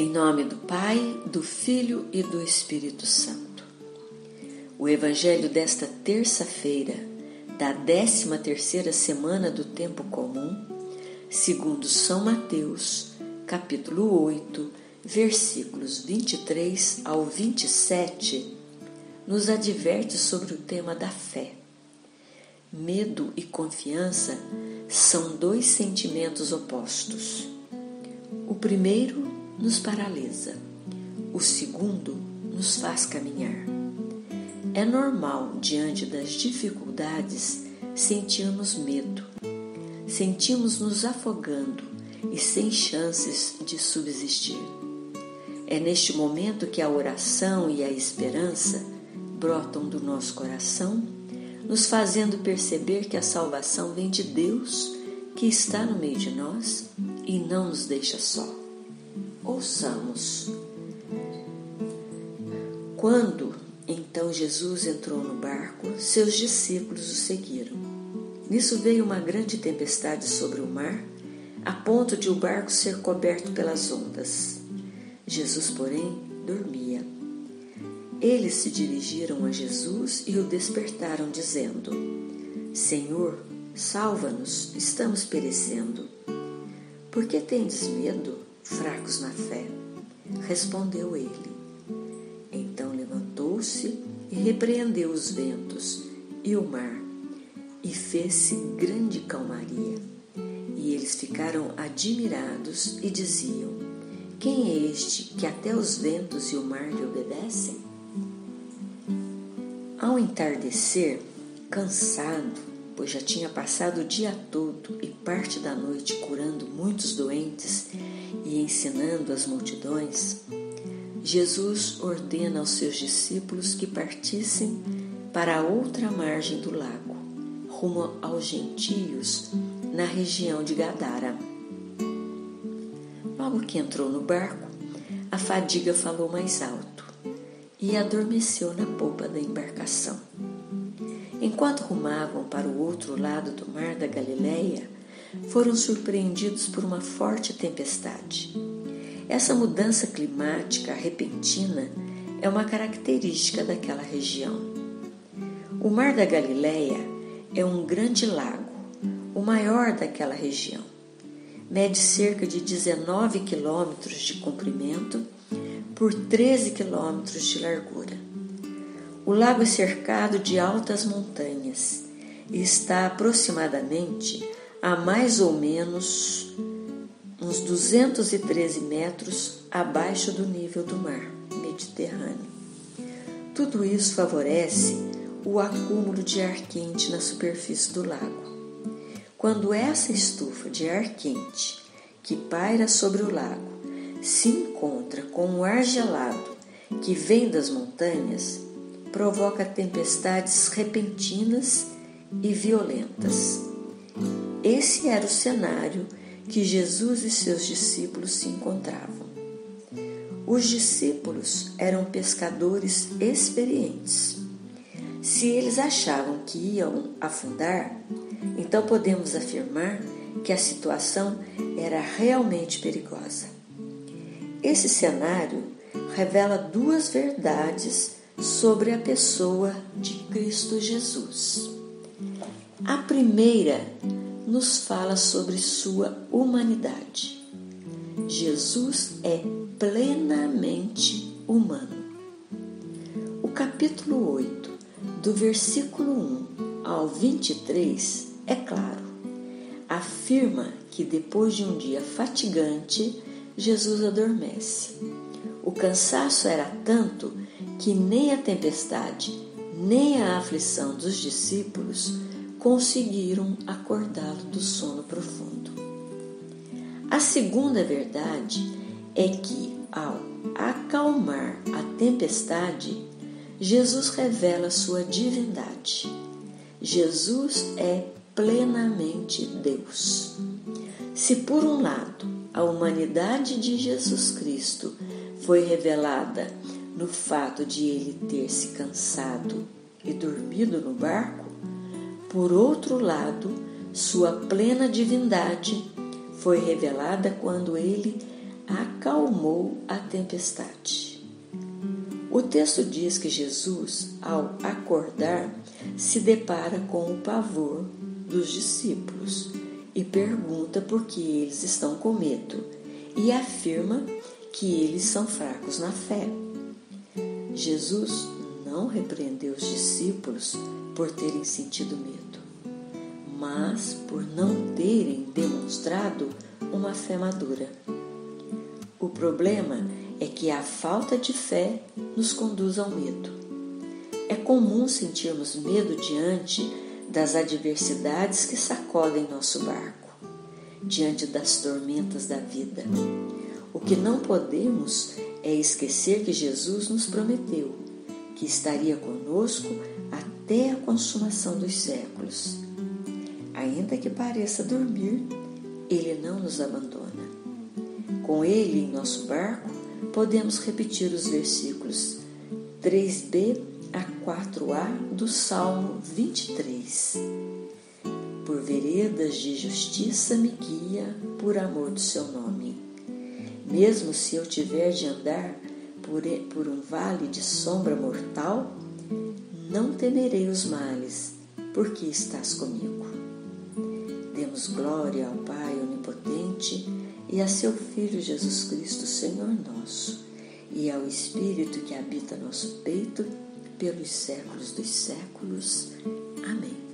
Em nome do Pai, do Filho e do Espírito Santo. O Evangelho desta terça-feira, da décima terceira semana do tempo comum, segundo São Mateus, capítulo 8, versículos 23 ao 27, nos adverte sobre o tema da fé. Medo e confiança são dois sentimentos opostos. O primeiro nos paralisa, o segundo nos faz caminhar. É normal, diante das dificuldades, sentirmos medo, sentimos nos afogando e sem chances de subsistir. É neste momento que a oração e a esperança brotam do nosso coração, nos fazendo perceber que a salvação vem de Deus, que está no meio de nós e não nos deixa só. Ouçamos. Quando então Jesus entrou no barco, seus discípulos o seguiram. Nisso veio uma grande tempestade sobre o mar, a ponto de o barco ser coberto pelas ondas. Jesus, porém, dormia. Eles se dirigiram a Jesus e o despertaram, dizendo: Senhor, salva-nos, estamos perecendo. Por que tendes medo? Fracos na fé. Respondeu ele. Então levantou-se e repreendeu os ventos e o mar, e fez-se grande calmaria. E eles ficaram admirados e diziam: Quem é este que até os ventos e o mar lhe obedecem? Ao entardecer, cansado, pois já tinha passado o dia todo e parte da noite curando muitos doentes e ensinando as multidões, Jesus ordena aos seus discípulos que partissem para a outra margem do lago, rumo aos gentios, na região de Gadara. Logo que entrou no barco, a fadiga falou mais alto e adormeceu na polpa da embarcação. Enquanto rumavam para o outro lado do mar da Galileia, foram surpreendidos por uma forte tempestade. Essa mudança climática repentina é uma característica daquela região. O Mar da Galileia é um grande lago, o maior daquela região. Mede cerca de 19 quilômetros de comprimento por 13 quilômetros de largura. O lago é cercado de altas montanhas e está aproximadamente a mais ou menos uns 213 metros abaixo do nível do mar Mediterrâneo. Tudo isso favorece o acúmulo de ar quente na superfície do lago. Quando essa estufa de ar quente que paira sobre o lago se encontra com o ar gelado que vem das montanhas, provoca tempestades repentinas e violentas. Esse era o cenário que Jesus e seus discípulos se encontravam. Os discípulos eram pescadores experientes. Se eles achavam que iam afundar, então podemos afirmar que a situação era realmente perigosa. Esse cenário revela duas verdades sobre a pessoa de Cristo Jesus. A primeira nos fala sobre sua humanidade. Jesus é plenamente humano. O capítulo 8, do versículo 1 ao 23, é claro. Afirma que depois de um dia fatigante, Jesus adormece. O cansaço era tanto que nem a tempestade, nem a aflição dos discípulos conseguiram acordá-lo do sono profundo. A segunda verdade é que, ao acalmar a tempestade, Jesus revela sua divindade. Jesus é plenamente Deus. Se, por um lado, a humanidade de Jesus Cristo foi revelada no fato de ele ter se cansado e dormido no barco, por outro lado, sua plena divindade foi revelada quando ele acalmou a tempestade. O texto diz que Jesus, ao acordar, se depara com o pavor dos discípulos e pergunta por que eles estão com medo e afirma que eles são fracos na fé. Jesus não repreendeu os discípulos por terem sentido medo, mas por não terem demonstrado uma fé madura. O problema é que a falta de fé nos conduz ao medo. É comum sentirmos medo diante das adversidades que sacodem nosso barco, diante das tormentas da vida. O que não podemos é esquecer que Jesus nos prometeu que estaria conosco até a consumação dos séculos. Ainda que pareça dormir, Ele não nos abandona. Com Ele em nosso barco, podemos repetir os versículos 3b a 4a do Salmo 23. Por veredas de justiça me guia por amor do seu nome. Mesmo se eu tiver de andar por, um vale de sombra mortal, não temerei os males, porque estás comigo. Demos glória ao Pai Onipotente e a seu Filho Jesus Cristo, Senhor nosso, e ao Espírito que habita nosso peito, pelos séculos dos séculos. Amém.